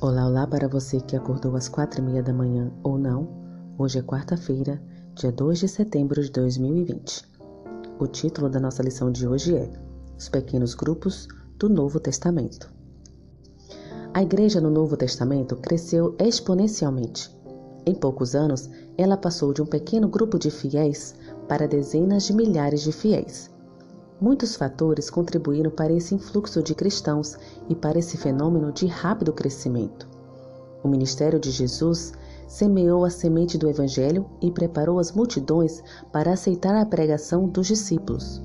Olá, olá para você que acordou às quatro e meia da manhã ou não. Hoje é quarta-feira, dia 2 de setembro de 2020. O título da nossa lição de hoje é Os Pequenos Grupos do Novo Testamento. A igreja no Novo Testamento cresceu exponencialmente. Em poucos anos, ela passou de um pequeno grupo de fiéis para dezenas de milhares de fiéis. Muitos fatores contribuíram para esse influxo de cristãos e para esse fenômeno de rápido crescimento. O ministério de Jesus semeou a semente do Evangelho e preparou as multidões para aceitar a pregação dos discípulos.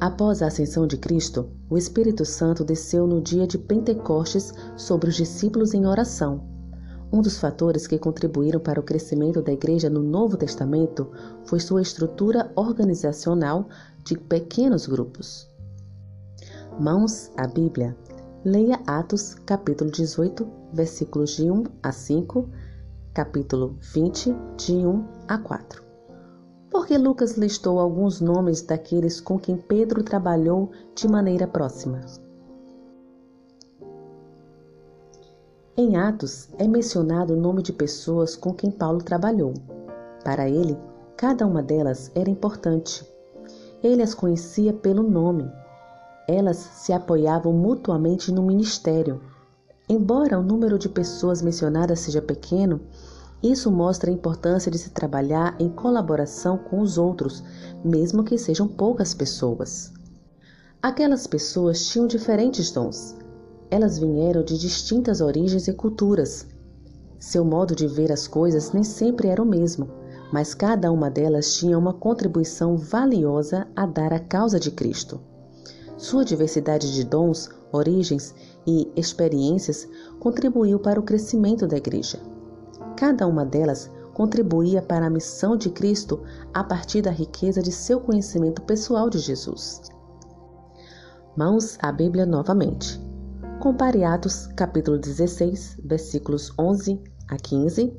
Após a ascensão de Cristo, o Espírito Santo desceu no dia de Pentecostes sobre os discípulos em oração. Um dos fatores que contribuíram para o crescimento da Igreja no Novo Testamento foi sua estrutura organizacional de pequenos grupos. Mãos à Bíblia. Leia Atos, capítulo 18, versículos de 1 a 5, capítulo 20, de 1 a 4. Porque Lucas listou alguns nomes daqueles com quem Pedro trabalhou de maneira próxima. Em Atos é mencionado o nome de pessoas com quem Paulo trabalhou. Para ele, cada uma delas era importante ele as conhecia pelo nome. Elas se apoiavam mutuamente no ministério. Embora o número de pessoas mencionadas seja pequeno, isso mostra a importância de se trabalhar em colaboração com os outros, mesmo que sejam poucas pessoas. Aquelas pessoas tinham diferentes dons. Elas vieram de distintas origens e culturas. Seu modo de ver as coisas nem sempre era o mesmo mas cada uma delas tinha uma contribuição valiosa a dar à causa de Cristo. Sua diversidade de dons, origens e experiências contribuiu para o crescimento da igreja. Cada uma delas contribuía para a missão de Cristo a partir da riqueza de seu conhecimento pessoal de Jesus. Mãos à Bíblia novamente. Compare Atos capítulo 16, versículos 11 a 15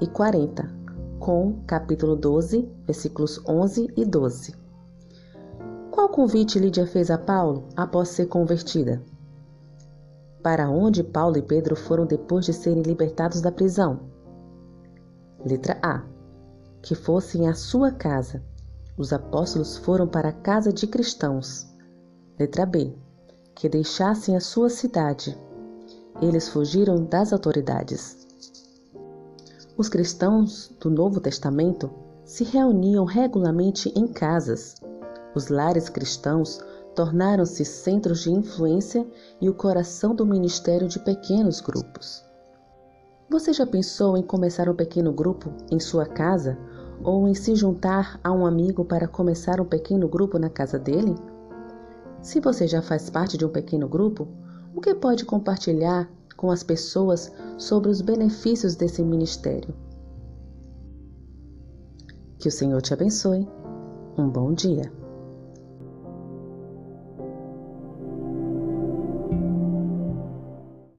e 40, com capítulo 12, versículos 11 e 12. Qual convite Lídia fez a Paulo após ser convertida? Para onde Paulo e Pedro foram depois de serem libertados da prisão? Letra A. Que fossem à sua casa. Os apóstolos foram para a casa de cristãos. Letra B. Que deixassem a sua cidade. Eles fugiram das autoridades. Os cristãos do Novo Testamento se reuniam regularmente em casas. Os lares cristãos tornaram-se centros de influência e o coração do ministério de pequenos grupos. Você já pensou em começar um pequeno grupo em sua casa ou em se juntar a um amigo para começar um pequeno grupo na casa dele? Se você já faz parte de um pequeno grupo, o que pode compartilhar com as pessoas sobre os benefícios desse ministério. Que o Senhor te abençoe. Um bom dia.